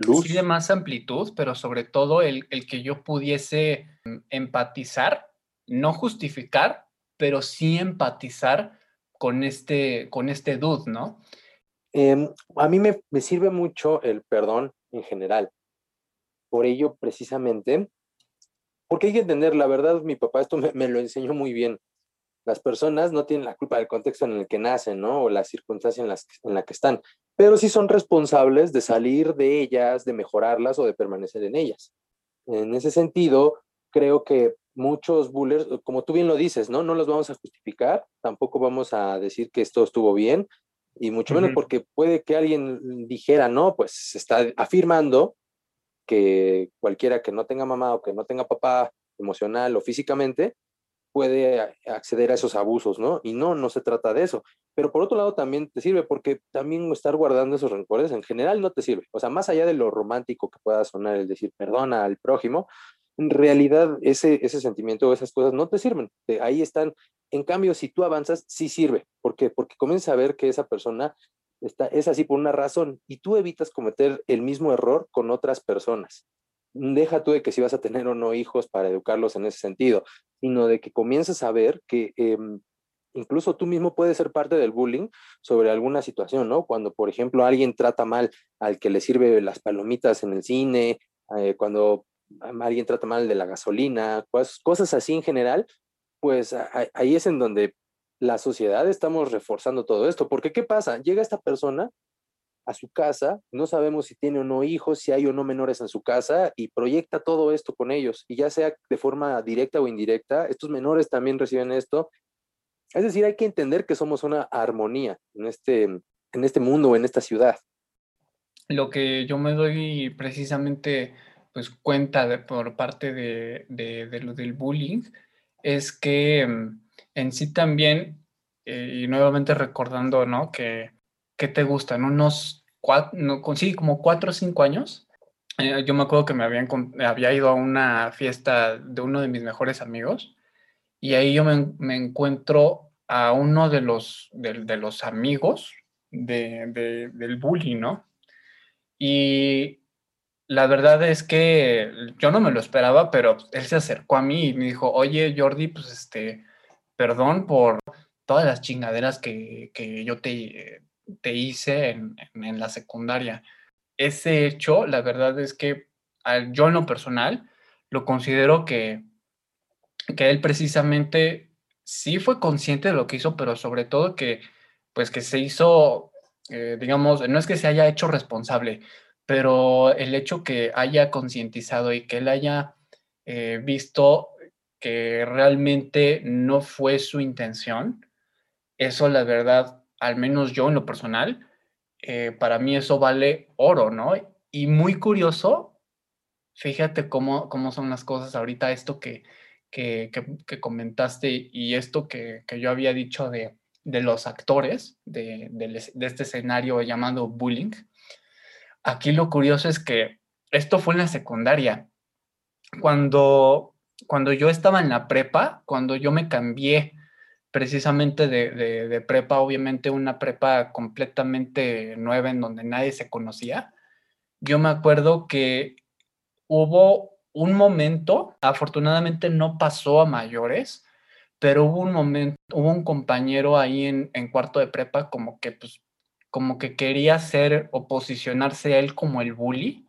B: Luz.
A: Sí, de más amplitud, pero sobre todo el, el, que yo pudiese mm, empatizar, no justificar, pero sí empatizar con este, con este dude, ¿no?
B: Eh, a mí me, me sirve mucho el perdón en general. Por ello, precisamente, porque hay que entender, la verdad, mi papá esto me, me lo enseñó muy bien las personas no tienen la culpa del contexto en el que nacen, ¿no? O la circunstancia en, las, en la que están, pero sí son responsables de salir de ellas, de mejorarlas o de permanecer en ellas. En ese sentido, creo que muchos bullers, como tú bien lo dices, ¿no? No los vamos a justificar, tampoco vamos a decir que esto estuvo bien, y mucho menos uh -huh. porque puede que alguien dijera, no, pues se está afirmando que cualquiera que no tenga mamá o que no tenga papá emocional o físicamente, puede acceder a esos abusos, ¿no? Y no, no se trata de eso. Pero por otro lado también te sirve porque también estar guardando esos rencores en general no te sirve. O sea, más allá de lo romántico que pueda sonar el decir perdona al prójimo, en realidad ese, ese sentimiento o esas cosas no te sirven. Ahí están. En cambio, si tú avanzas, sí sirve. ¿Por qué? Porque comienzas a ver que esa persona está, es así por una razón y tú evitas cometer el mismo error con otras personas deja tú de que si vas a tener o no hijos para educarlos en ese sentido, sino de que comiences a ver que eh, incluso tú mismo puedes ser parte del bullying sobre alguna situación, ¿no? Cuando, por ejemplo, alguien trata mal al que le sirve las palomitas en el cine, eh, cuando alguien trata mal de la gasolina, cosas así en general, pues ahí es en donde la sociedad estamos reforzando todo esto. Porque ¿qué pasa? Llega esta persona a su casa, no sabemos si tiene o no hijos, si hay o no menores en su casa y proyecta todo esto con ellos. Y ya sea de forma directa o indirecta, estos menores también reciben esto. Es decir, hay que entender que somos una armonía en este, en este mundo, en esta ciudad.
A: Lo que yo me doy precisamente pues cuenta de, por parte de, del bullying es que mm, en sí también, eh, y nuevamente recordando, ¿no? Que, que te gustan unos cuatro, no, sí, como cuatro o cinco años. Eh, yo me acuerdo que me habían, había ido a una fiesta de uno de mis mejores amigos y ahí yo me, encuentro a uno de los, de, los amigos de, del bully, ¿no? Y la verdad es que yo no me lo esperaba, pero él se acercó a mí y me dijo, oye Jordi, pues este, perdón por todas las chingaderas que, que yo te, te hice en, la secundaria. Ese hecho, la verdad es que yo en lo personal lo considero que, que él precisamente sí fue consciente de lo que hizo, pero sobre todo que pues que se hizo, eh, digamos, no es que se haya hecho responsable, pero el hecho que haya concientizado y que él haya eh, visto que realmente no fue su intención, eso la verdad, al menos yo en lo personal, eh, para mí eso vale oro, ¿no? Y muy curioso, fíjate cómo, cómo son las cosas ahorita, esto que, que, que, comentaste y esto que, que, yo había dicho de, de los actores de, de, este escenario llamado bullying. Aquí lo curioso es que esto fue en la secundaria. Cuando, cuando yo estaba en la prepa, cuando yo me cambié precisamente de, de, prepa, obviamente una prepa completamente nueva en donde nadie se conocía, yo me acuerdo que hubo un momento, afortunadamente no pasó a mayores, pero hubo un momento, hubo un compañero ahí en, en cuarto de prepa como que, pues, como que quería ser o posicionarse él como el bully,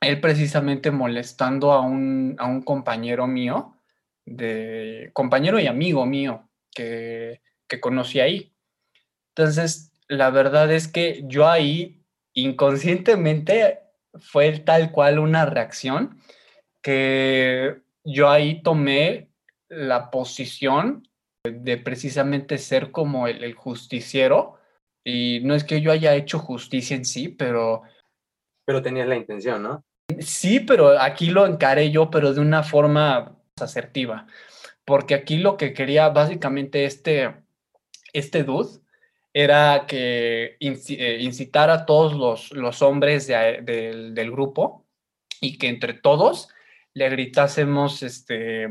A: él precisamente molestando a un, a un compañero mío, de compañero y amigo mío que, que conocí ahí. Entonces, la verdad es que yo ahí inconscientemente fue tal cual una reacción que yo ahí tomé la posición de precisamente ser como el, justiciero. Y no es que yo haya hecho justicia en sí, pero...
B: Pero tenías la intención, ¿no?
A: Sí, pero aquí lo encaré yo, pero de una forma asertiva. Porque aquí lo que quería básicamente este, este dude era que eh, incitar a todos los, los hombres del, del grupo y que entre todos le gritásemos, este,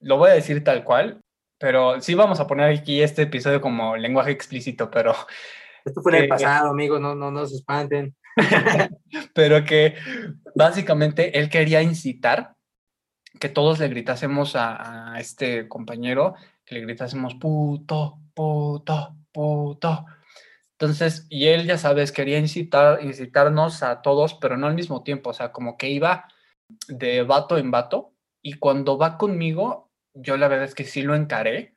A: lo voy a decir tal cual, pero sí vamos a poner aquí este episodio como lenguaje explícito, pero...
B: Esto fue en el pasado, amigos, no, no, no se espanten.
A: pero que básicamente él quería incitar que todos le gritásemos a, a, este compañero, que le gritásemos puto, puto, puto. Entonces, y él, ya sabes, quería incitar, incitarnos a todos, pero no al mismo tiempo, o sea, como que iba de vato en vato, y cuando va conmigo, yo la verdad es que sí lo encaré.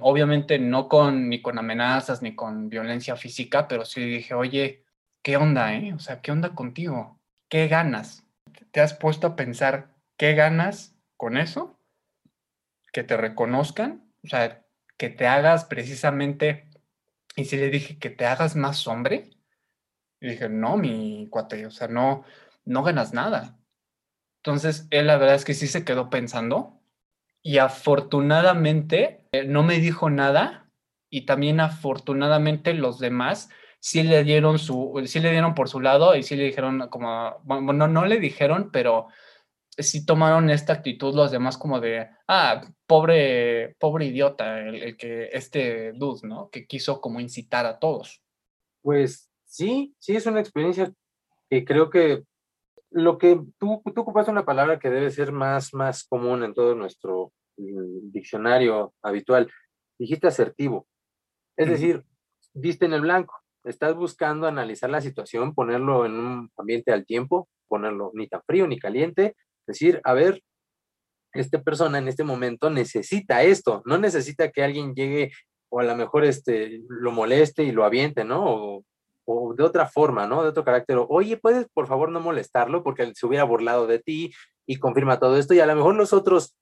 A: Obviamente no con ni con amenazas ni con violencia física, pero sí dije, oye, ¿qué onda, eh? O sea, ¿qué onda contigo? ¿Qué ganas? ¿Te has puesto a pensar qué ganas con eso? Que te reconozcan, o sea, que te hagas precisamente, y si le dije que te hagas más hombre, y dije, no, mi cuate, o sea, no, no ganas nada. Entonces, él la verdad es que sí se quedó pensando y afortunadamente eh, no me dijo nada y también afortunadamente los demás sí le dieron su, sí le dieron por su lado y sí le dijeron como, bueno, no le dijeron, pero sí tomaron esta actitud los demás como de, ah, pobre, pobre idiota, el, que, este dude, ¿no? Que quiso como incitar a todos.
B: Pues sí, sí es una experiencia que creo que lo que tú, tú ocupas una palabra que debe ser más, más común en todo nuestro mm, diccionario habitual. Dijiste asertivo. Es decir, viste en el blanco. Estás buscando analizar la situación, ponerlo en un ambiente al tiempo, ponerlo ni tan frío ni caliente. Decir, a ver, esta persona en este momento necesita esto, no necesita que alguien llegue o a lo mejor este, lo moleste y lo aviente, ¿no? O, o de otra forma, ¿no? De otro carácter. Oye, ¿puedes por favor no molestarlo porque se hubiera burlado de ti y confirma todo esto? Y a lo mejor nosotros,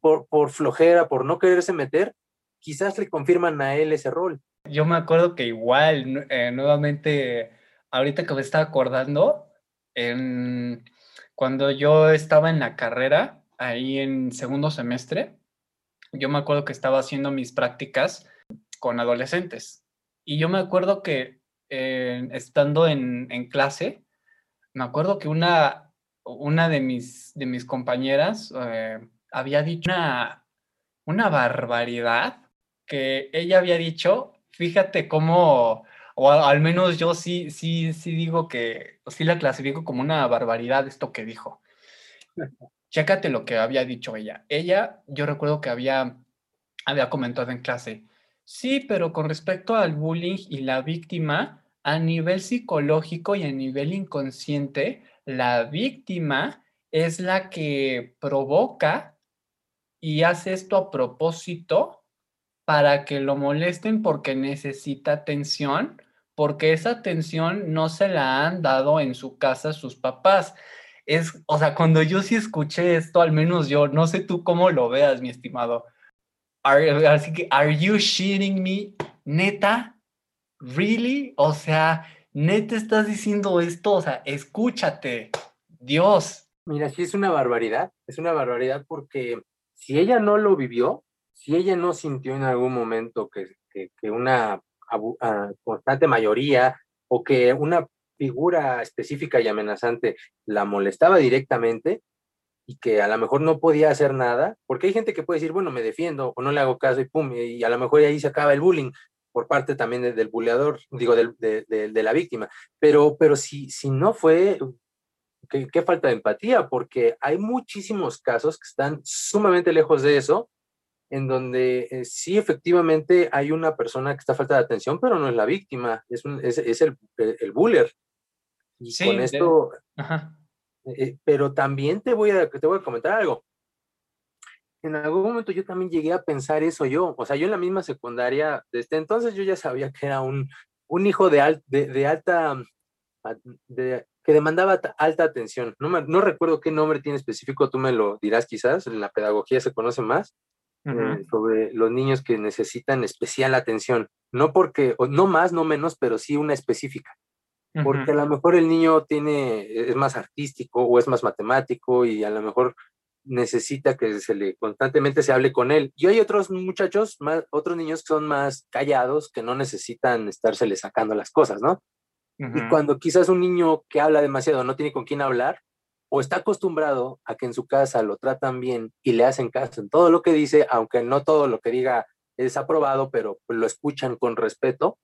B: por, por flojera, por no quererse meter, quizás le confirman a él ese rol.
A: Yo me acuerdo que igual, eh, nuevamente, ahorita que me estaba acordando, en, cuando yo estaba en la carrera, ahí en segundo semestre, yo me acuerdo que estaba haciendo mis prácticas con adolescentes. Y yo me acuerdo que eh, estando en, en, clase, me acuerdo que una, una de, mis, de mis compañeras eh, había dicho una, una barbaridad que ella había dicho, fíjate cómo, o al menos yo sí, sí, sí digo que, sí la clasifico como una barbaridad esto que dijo. Chécate lo que había dicho ella. Ella, yo recuerdo que había, había comentado en clase, sí, pero con respecto al bullying y la víctima, a nivel psicológico y a nivel inconsciente, la víctima es la que provoca y hace esto a propósito para que lo molesten porque necesita atención, porque esa atención no se la han dado en su casa sus papás. Es, o sea, cuando yo sí escuché esto, al menos yo, no sé tú cómo lo veas, mi estimado. así que, ¿are you shitting me? ¿Neta? ¿Really? O sea, ¿neta estás diciendo esto? O sea, escúchate. Dios.
B: Mira, sí es una barbaridad. Es una barbaridad porque si ella no lo vivió, si ella no sintió en algún momento que, que una uh, constante mayoría o que una figura específica y amenazante la molestaba directamente y que a lo mejor no podía hacer nada, porque hay gente que puede decir, bueno, me defiendo o no le hago caso y pum, y a lo mejor ahí se acaba el bullying por parte también de, del buleador, digo, de, la víctima. Pero, pero si, si no fue, qué falta de empatía, porque hay muchísimos casos que están sumamente lejos de eso en donde eh, sí efectivamente hay una persona que está falta de atención, pero no es la víctima, es, un, es, es el, el buller. Y sí, con esto, eh, pero también te voy, a, te voy a comentar algo. En algún momento yo también llegué a pensar eso yo, o sea, yo en la misma secundaria, desde entonces yo ya sabía que era un, un hijo de, al, de, de alta, de, que demandaba alta atención. No, me, no recuerdo qué nombre tiene específico, tú me lo dirás quizás, en la pedagogía se conoce más, Uh -huh. eh, sobre los niños que necesitan especial atención. No porque, no más, no menos, pero sí una específica. Uh -huh. Porque a lo mejor el niño tiene, es más artístico o es más matemático y a lo mejor necesita que se le constantemente se hable con él. Y hay otros muchachos, más, otros niños que son más callados, que no necesitan estársele sacando las cosas, ¿no? Uh -huh. Y cuando quizás un niño que habla demasiado no tiene con quién hablar, o está acostumbrado a que en su casa lo tratan bien y le hacen caso en todo lo que dice, aunque no todo lo que diga es aprobado, pero lo escuchan con respeto,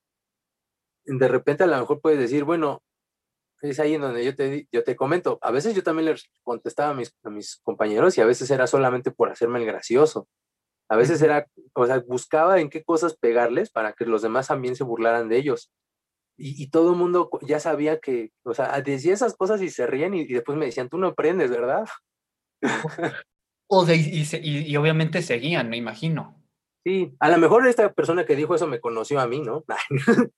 B: de repente a lo mejor puedes decir, bueno, es ahí en donde yo te, yo te comento, a veces yo también les contestaba a mis, a mis compañeros y a veces era solamente por hacerme el gracioso. A veces era, o sea, buscaba en qué cosas pegarles para que los demás también se burlaran de ellos y, y, todo el mundo ya sabía que, o sea, decía esas cosas y se ríen y, y después me decían, tú no aprendes, ¿verdad?
A: o de, y, y, obviamente seguían, me imagino.
B: Sí, a lo mejor esta persona que dijo eso me conoció a mí, ¿no?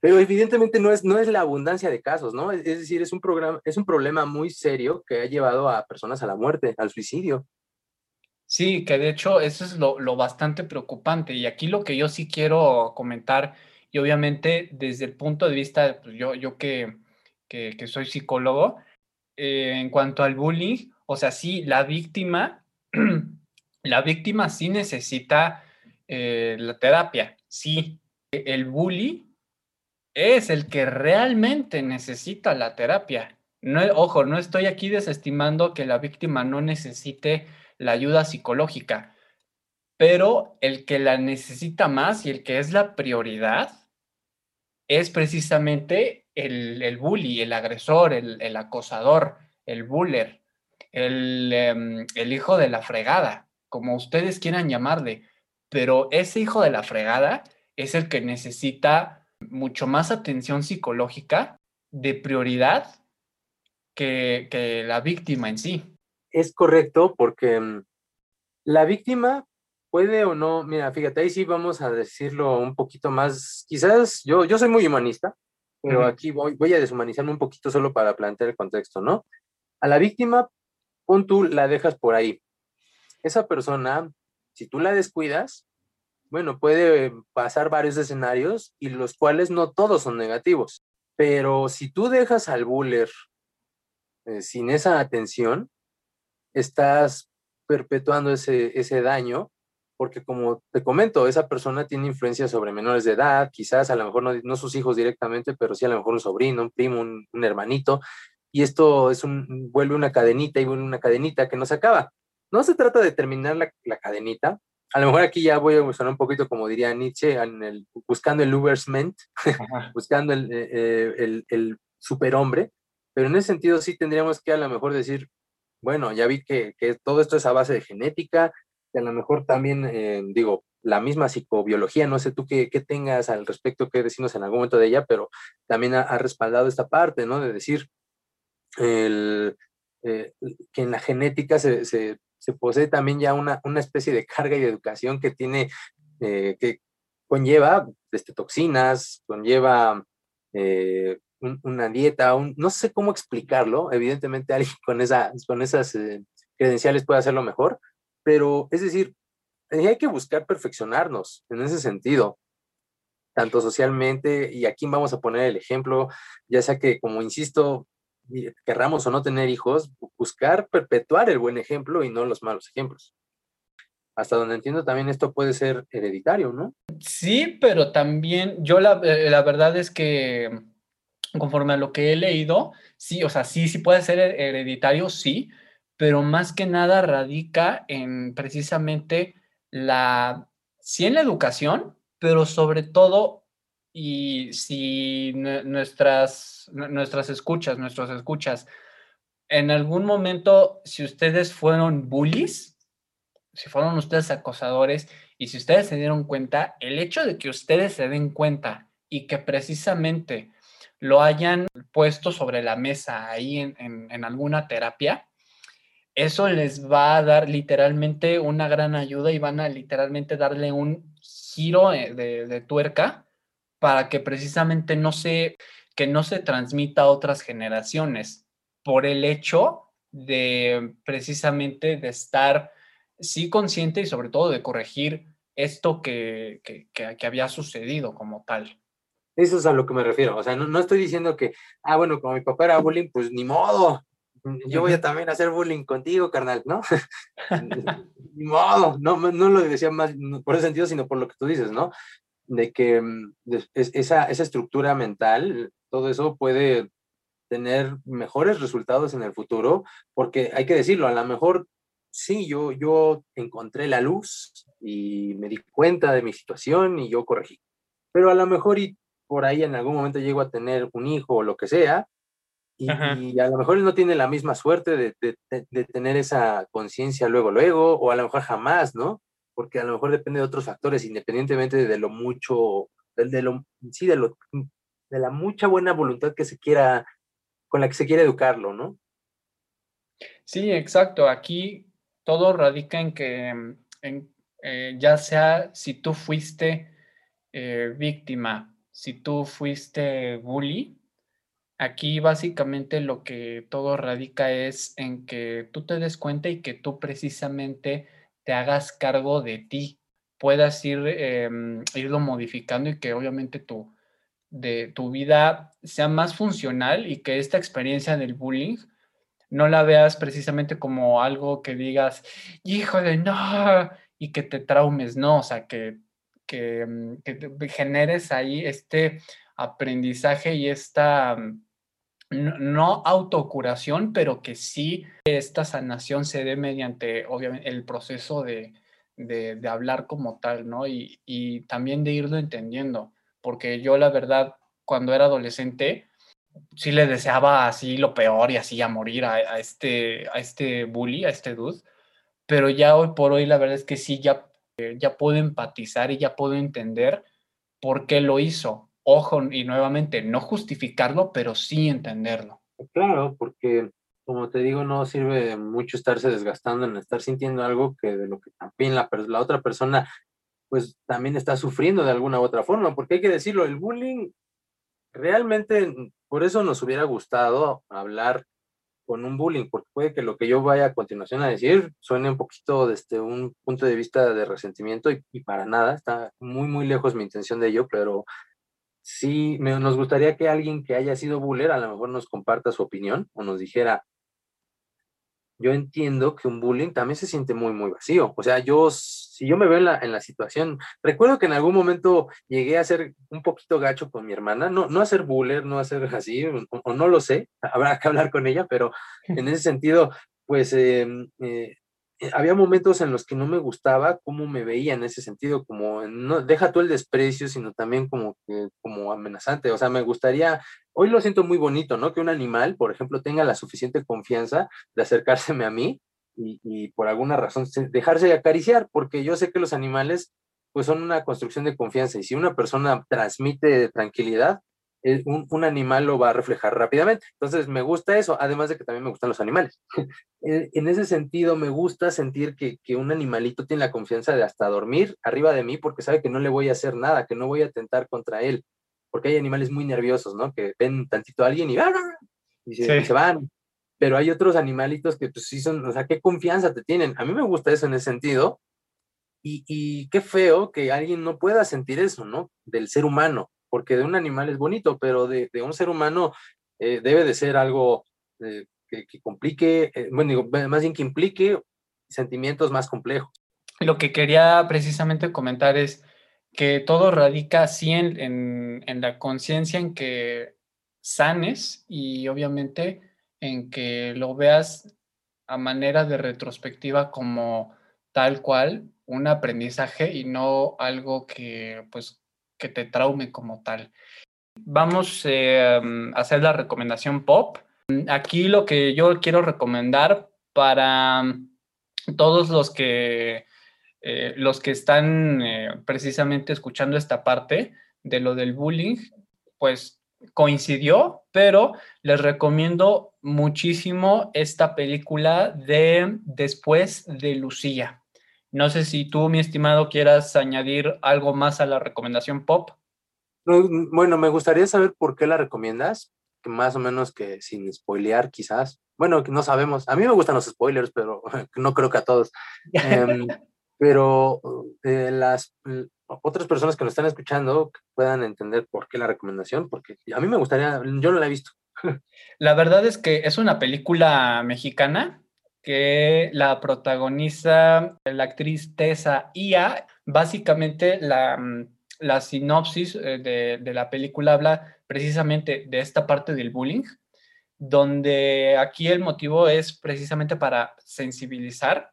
B: Pero evidentemente no es, no es la abundancia de casos, ¿no? Es, es decir, es un, programa, es un problema muy serio que ha llevado a personas a la muerte, al suicidio.
A: Sí, que de hecho eso es lo, lo bastante preocupante. Y aquí lo que yo sí quiero comentar y obviamente desde el punto de vista, pues yo, yo que, que, soy psicólogo, eh, en cuanto al bullying, o sea, sí, la víctima, la víctima sí necesita eh, la terapia, sí. El bully es el que realmente necesita la terapia. No, ojo, no estoy aquí desestimando que la víctima no necesite la ayuda psicológica, pero el que la necesita más y el que es la prioridad es precisamente el, el bully, el agresor, el, el, acosador, el buller, el, um, el hijo de la fregada, como ustedes quieran llamarle. Pero ese hijo de la fregada es el que necesita mucho más atención psicológica de prioridad que, que la víctima en sí.
B: es correcto porque mm, la víctima puede o no, mira, fíjate, ahí sí vamos a decirlo un poquito más, quizás yo, yo soy muy humanista, pero aquí voy, voy a deshumanizarme un poquito solo para plantear el contexto, ¿no? A la víctima, pon tú, la dejas por ahí. Esa persona, si tú la descuidas, bueno, puede pasar varios escenarios y los cuales no todos son negativos, pero si tú dejas al buller eh, sin esa atención, estás perpetuando ese, ese daño porque como te comento, esa persona tiene influencia sobre menores de edad, quizás a lo mejor no, sus hijos directamente, pero sí a lo mejor un sobrino, un primo, un, hermanito, y esto es un, vuelve una cadenita y vuelve una cadenita que no se acaba. No se trata de terminar la, cadenita, a lo mejor aquí ya voy a sonar un poquito como diría Nietzsche, en el, buscando el Ubersment, buscando el, eh, eh, el, el, superhombre, pero en ese sentido sí tendríamos que a lo mejor decir, bueno, ya vi que, que todo esto es a base de genética, a lo mejor también, eh, digo, la misma psicobiología, no sé tú qué, tengas al respecto que decirnos en algún momento de ella, pero también ha, respaldado esta parte, ¿no? De decir eh, que en la genética se, se, posee también ya una, una, especie de carga y de educación que tiene, eh, que conlleva desde toxinas, conlleva una dieta, no sé cómo explicarlo, evidentemente alguien con, esa, con esas credenciales puede hacerlo mejor, pero, es decir, hay que buscar perfeccionarnos en ese sentido, tanto socialmente, y aquí vamos a poner el ejemplo, ya sea que, como insisto, querramos o no tener hijos, buscar perpetuar el buen ejemplo y no los malos ejemplos. Hasta donde entiendo también esto puede ser hereditario, ¿no?
A: Sí, pero también yo la, eh, la verdad es que conforme a lo que he leído, sí, o sea, sí, sí puede ser hereditario, sí, pero más que nada radica en precisamente la, sí en la educación, pero sobre todo, y si nuestras, nuestras escuchas, nuestros escuchas, en algún momento, si ustedes fueron bullies, si fueron ustedes acosadores, y si ustedes se dieron cuenta, el hecho de que ustedes se den cuenta y que precisamente lo hayan puesto sobre la mesa ahí en, en alguna terapia, eso les va a dar literalmente una gran ayuda y van a literalmente darle un giro eh, de, tuerca para que precisamente no se, que no se transmita a otras generaciones por el hecho de precisamente de estar sí consciente y sobre todo de corregir esto que, que, había sucedido como tal.
B: Eso es a lo que me refiero. O sea, no, no, estoy diciendo que, ah, bueno, como mi papá era bullying, pues ni modo, yo voy a también hacer bullying contigo, carnal, ¿no? Modo, no, no lo decía más por ese sentido, sino por lo que tú dices, ¿no? De que mm, esa, esa estructura mental, todo eso puede tener mejores resultados en el futuro, porque hay que decirlo, a lo mejor sí, yo, yo encontré la luz y me di cuenta de mi situación y yo corregí. Pero a lo mejor y por ahí en algún momento llego a tener un hijo o lo que sea, y, a lo mejor él no tiene la misma suerte de, de, tener esa conciencia luego, luego, o a lo mejor jamás, ¿no? Porque a lo mejor depende de otros factores, independientemente de lo mucho, de, lo, sí, de, lo, de la mucha buena voluntad que se quiera, con la que se quiere educarlo, ¿no?
A: Sí, exacto. Aquí todo radica en que, en, eh, ya sea si tú fuiste eh, víctima, si tú fuiste bully, Aquí básicamente lo que todo radica es en que tú te des cuenta y que tú precisamente te hagas cargo de ti, puedas ir, em, irlo modificando y que obviamente tu, de, tu vida sea más funcional y que esta experiencia del bullying no la veas precisamente como algo que digas, híjole, no, y que te traumes, no, o sea, que, que, em, que generes ahí este aprendizaje y esta no, autocuración, pero que sí esta sanación se dé mediante, obviamente, el proceso de, hablar como tal, ¿no? Y, también de irlo entendiendo, porque yo la verdad, cuando era adolescente, sí le deseaba así lo peor y así a morir a, este, a este bully, a este dude, pero ya hoy por hoy la verdad es que sí, ya, ya puedo empatizar y ya puedo entender por qué lo hizo, ojo, y nuevamente, no justificarlo, pero sí entenderlo.
B: Claro, porque como te digo, no sirve mucho estarse desgastando en estar sintiendo algo que de lo que también la, la otra persona pues también está sufriendo de alguna u otra forma, porque hay que decirlo, el bullying realmente, por eso nos hubiera gustado hablar con un bullying, porque puede que lo que yo vaya a continuación a decir suene un poquito desde un punto de vista de resentimiento y, y para nada, está muy, muy lejos mi intención de ello, pero sí me, nos gustaría que alguien que haya sido buller a lo mejor nos comparta su opinión o nos dijera, yo entiendo que un bullying también se siente muy, muy vacío. O sea, yo, si yo me veo en la, en la situación, recuerdo que en algún momento llegué a ser un poquito gacho con mi hermana, no, no a ser buller, no a ser así, o, o no lo sé, habrá que hablar con ella, pero en ese sentido, pues eh, eh, había momentos en los que no me gustaba cómo me veía en ese sentido, como no deja tú el desprecio, sino también como como amenazante. O sea, me gustaría, hoy lo siento muy bonito, ¿no? Que un animal, por ejemplo, tenga la suficiente confianza de acercárseme a mí y, y por alguna razón dejarse acariciar, porque yo sé que los animales pues son una construcción de confianza y si una persona transmite tranquilidad, un, un, animal lo va a reflejar rápidamente. Entonces, me gusta eso, además de que también me gustan los animales. en ese sentido, me gusta sentir que, que, un animalito tiene la confianza de hasta dormir arriba de mí porque sabe que no le voy a hacer nada, que no voy a atentar contra él. Porque hay animales muy nerviosos, ¿no? Que ven tantito a alguien y, y, se, sí. y se van. Pero hay otros animalitos que pues sí son, o sea, qué confianza te tienen. A mí me gusta eso en ese sentido. Y, y qué feo que alguien no pueda sentir eso, ¿no? Del ser humano porque de un animal es bonito, pero de, un ser humano eh, debe de ser algo eh, que, que, complique, eh, bueno, más bien que implique sentimientos más complejos.
A: Lo que quería precisamente comentar es que todo radica así en, en, en la conciencia en que sanes y obviamente en que lo veas a manera de retrospectiva como tal cual un aprendizaje y no algo que pues que te traume como tal. Vamos eh, a hacer la recomendación pop. Aquí lo que yo quiero recomendar para todos los que, eh, los que están eh, precisamente escuchando esta parte de lo del bullying, pues coincidió, pero les recomiendo muchísimo esta película de Después de Lucía. No sé si tú, mi estimado, quieras añadir algo más a la recomendación pop.
B: Bueno, me gustaría saber por qué la recomiendas, que más o menos que sin spoilear quizás. Bueno, no sabemos. A mí me gustan los spoilers, pero no creo que a todos. eh, pero eh, las otras personas que nos están escuchando puedan entender por qué la recomendación, porque a mí me gustaría, yo no la he visto.
A: La verdad es que es una película mexicana que la protagoniza la actriz Tessa Ia. Básicamente la, mm, la sinopsis eh, de, de, la película habla precisamente de esta parte del bullying, donde aquí el motivo es precisamente para sensibilizar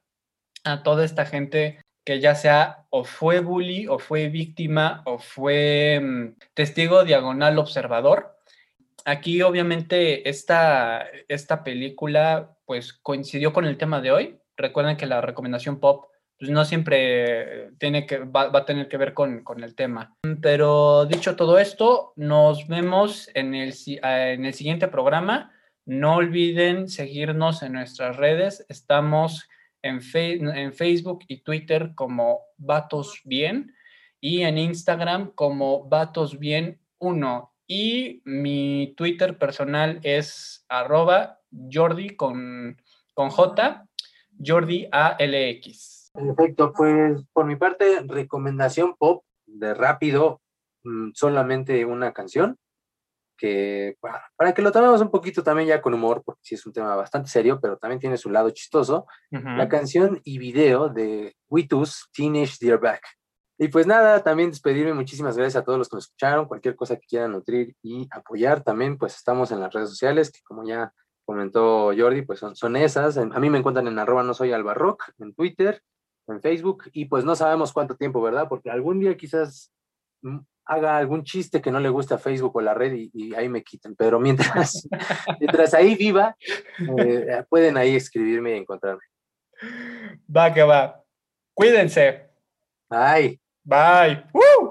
A: a toda esta gente que ya sea o fue bully o fue víctima o fue mm, testigo diagonal observador. Aquí obviamente esta, esta película pues coincidió con el tema de hoy. Recuerden que la recomendación pop pues no siempre tiene que, va, a tener que ver con, con, el tema. Pero dicho todo esto, nos vemos en el, en el siguiente programa. No olviden seguirnos en nuestras redes. Estamos en, fe, en Facebook y Twitter como Vatos Bien y en Instagram como Vatos Bien 1. Y mi Twitter personal es arroba Jordi con, con J, Jordi ALX.
B: Perfecto, pues por mi parte, recomendación pop de rápido, mm, solamente una canción, que para, para, que lo tomemos un poquito también ya con humor, porque sí es un tema bastante serio, pero también tiene su lado chistoso, uh -huh. la canción y video de Witus Teenage Dearback. Y pues nada, también despedirme, muchísimas gracias a todos los que nos escucharon, cualquier cosa que quieran nutrir y apoyar también, pues estamos en las redes sociales, que como ya comentó Jordi, pues son, son esas. A mí me encuentran en arroba no soy albarrock, en Twitter, en Facebook, y pues no sabemos cuánto tiempo, ¿verdad? Porque algún día quizás haga algún chiste que no le guste a Facebook o la red y, y ahí me quiten, pero mientras, mientras ahí viva, eh, pueden ahí escribirme y encontrarme.
A: Va que va. Cuídense.
B: Bye.
A: Bye. ¡Woo!